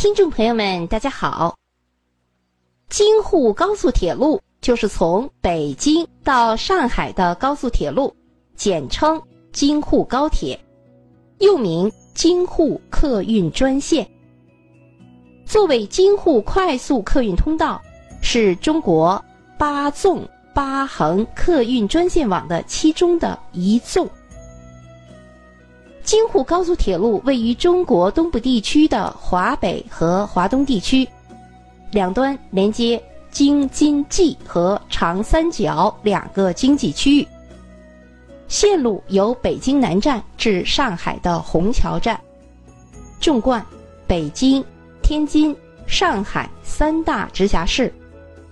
听众朋友们，大家好。京沪高速铁路就是从北京到上海的高速铁路，简称京沪高铁，又名京沪客运专线。作为京沪快速客运通道，是中国八纵八横客运专线网的其中的一纵。京沪高速铁路位于中国东部地区的华北和华东地区，两端连接京津冀和长三角两个经济区域。线路由北京南站至上海的虹桥站，纵贯北京、天津、上海三大直辖市，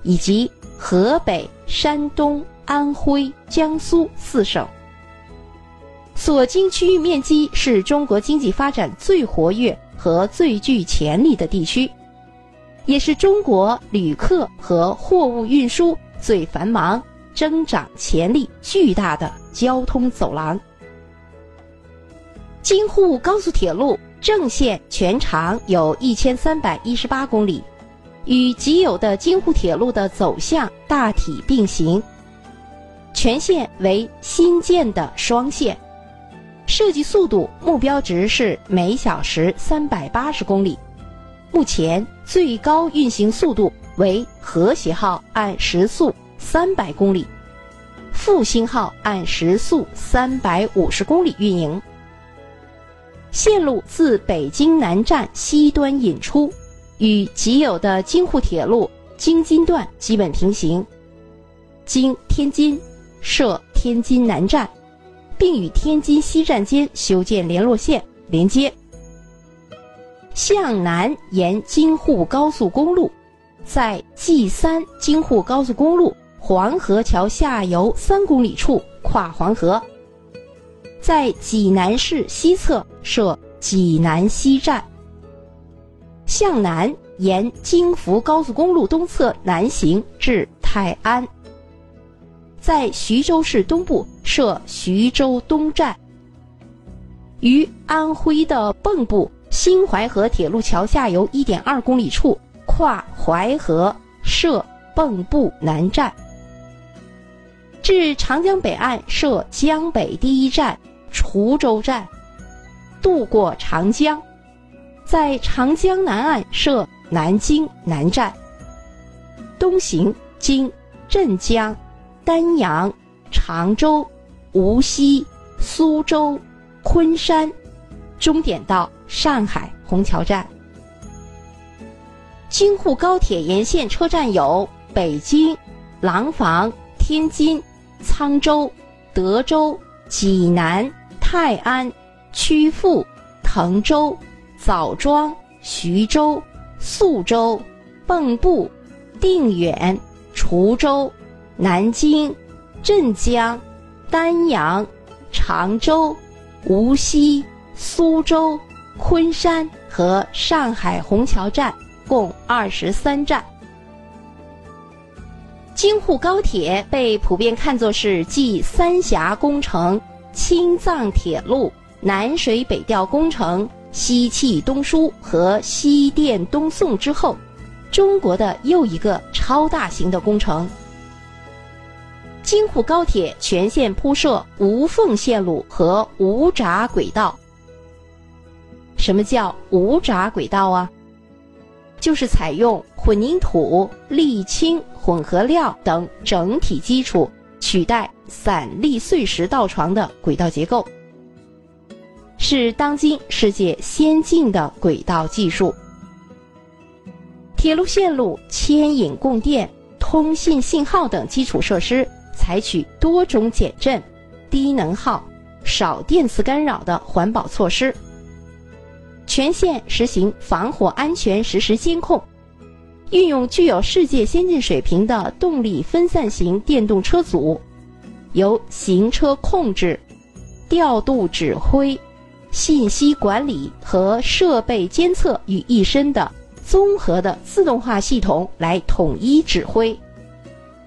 以及河北、山东、安徽、江苏四省。所经区域面积是中国经济发展最活跃和最具潜力的地区，也是中国旅客和货物运输最繁忙、增长潜力巨大的交通走廊。京沪高速铁路正线全长有一千三百一十八公里，与既有的京沪铁路的走向大体并行。全线为新建的双线。设计速度目标值是每小时三百八十公里，目前最高运行速度为和谐号按时速三百公里，复兴号按时速三百五十公里运营。线路自北京南站西端引出，与既有的京沪铁路京津段基本平行，经天津设天津南站。并与天津西站间修建联络线连接，向南沿京沪高速公路，在 G 三京沪高速公路黄河桥下游三公里处跨黄河，在济南市西侧设济南西站。向南沿京福高速公路东侧南行至泰安。在徐州市东部设徐州东站，于安徽的蚌埠新淮河铁路桥下游一点二公里处跨淮河设蚌埠南站，至长江北岸设江北第一站滁州站，渡过长江，在长江南岸设南京南站，东行经镇江。丹阳、常州、无锡、苏州、昆山，终点到上海虹桥站。京沪高铁沿线车站有北京、廊坊、天津、沧州、德州、济南、泰安、曲阜、滕州、枣庄、徐州、宿州、蚌埠、定远、滁州。南京、镇江、丹阳、常州、无锡、苏州、昆山和上海虹桥站共二十三站。京沪高铁被普遍看作是继三峡工程、青藏铁路、南水北调工程、西气东输和西电东送之后，中国的又一个超大型的工程。京沪高铁全线铺设无缝线路和无闸轨道。什么叫无闸轨道啊？就是采用混凝土、沥青、混合料等整体基础取代散砾碎石道床的轨道结构，是当今世界先进的轨道技术。铁路线路牵引供电、通信信号等基础设施。采取多种减震、低能耗、少电磁干扰的环保措施，全线实行防火安全实时监控，运用具有世界先进水平的动力分散型电动车组，由行车控制、调度指挥、信息管理和设备监测于一身的综合的自动化系统来统一指挥。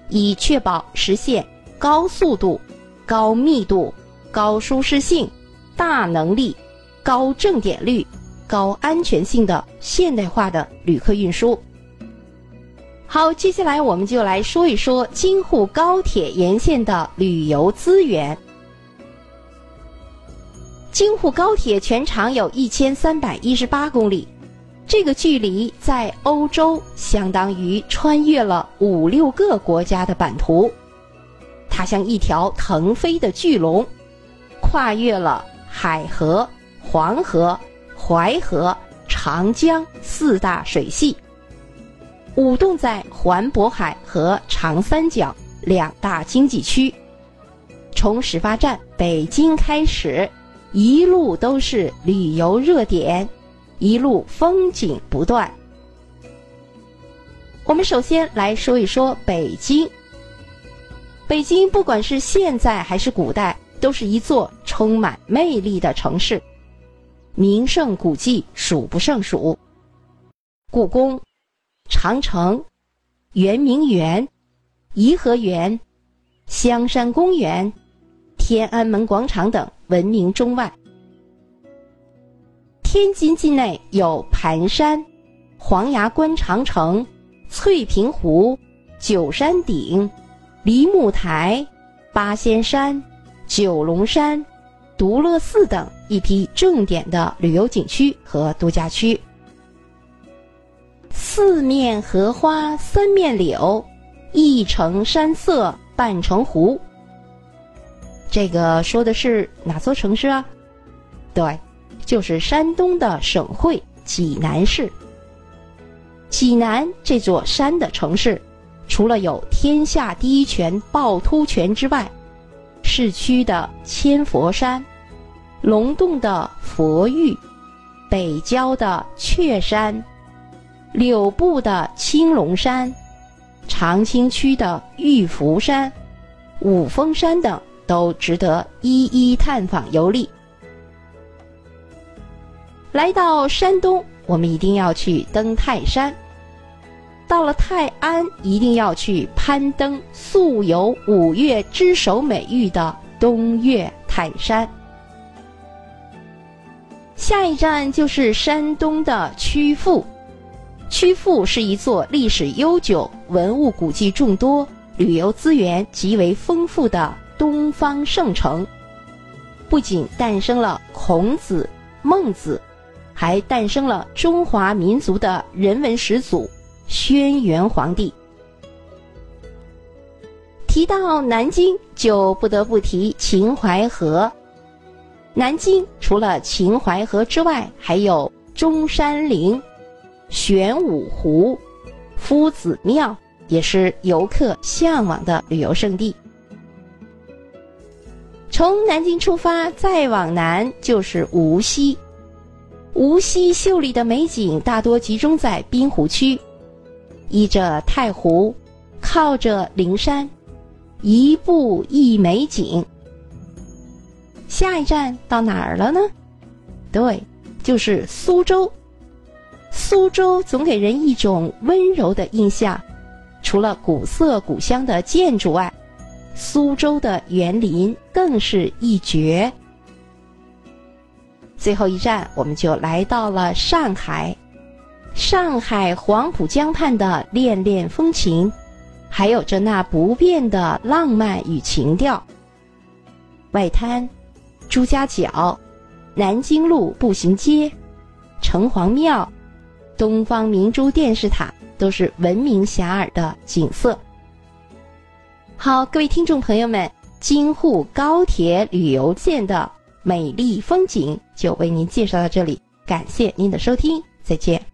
以确保实现高速度、高密度、高舒适性、大能力、高正点率、高安全性的现代化的旅客运输。好，接下来我们就来说一说京沪高铁沿线的旅游资源。京沪高铁全长有一千三百一十八公里，这个距离在欧洲相当于穿越了五六个国家的版图。它像一条腾飞的巨龙，跨越了海河、黄河、淮河、长江四大水系，舞动在环渤海和长三角两大经济区。从始发站北京开始。一路都是旅游热点，一路风景不断。我们首先来说一说北京。北京不管是现在还是古代，都是一座充满魅力的城市，名胜古迹数不胜数。故宫、长城、圆明园、颐和园、香山公园。天安门广场等闻名中外。天津境内有盘山、黄崖关长城、翠屏湖、九山顶、梨木台、八仙山、九龙山、独乐寺等一批重点的旅游景区和度假区。四面荷花三面柳，一城山色半城湖。这个说的是哪座城市啊？对，就是山东的省会济南市。济南这座山的城市，除了有天下第一泉趵突泉之外，市区的千佛山、龙洞的佛峪、北郊的雀山、柳埠的青龙山、长清区的玉福山、五峰山等。都值得一一探访游历。来到山东，我们一定要去登泰山；到了泰安，一定要去攀登素有“五岳之首”美誉的东岳泰山。下一站就是山东的曲阜，曲阜是一座历史悠久、文物古迹众多、旅游资源极为丰富的。东方圣城，不仅诞生了孔子、孟子，还诞生了中华民族的人文始祖轩辕皇帝。提到南京，就不得不提秦淮河。南京除了秦淮河之外，还有中山陵、玄武湖、夫子庙，也是游客向往的旅游胜地。从南京出发，再往南就是无锡。无锡秀丽的美景大多集中在滨湖区，依着太湖，靠着灵山，一步一美景。下一站到哪儿了呢？对，就是苏州。苏州总给人一种温柔的印象，除了古色古香的建筑外。苏州的园林更是一绝。最后一站，我们就来到了上海。上海黄浦江畔的恋恋风情，还有着那不变的浪漫与情调。外滩、朱家角、南京路步行街、城隍庙、东方明珠电视塔，都是闻名遐迩的景色。好，各位听众朋友们，京沪高铁旅游线的美丽风景就为您介绍到这里，感谢您的收听，再见。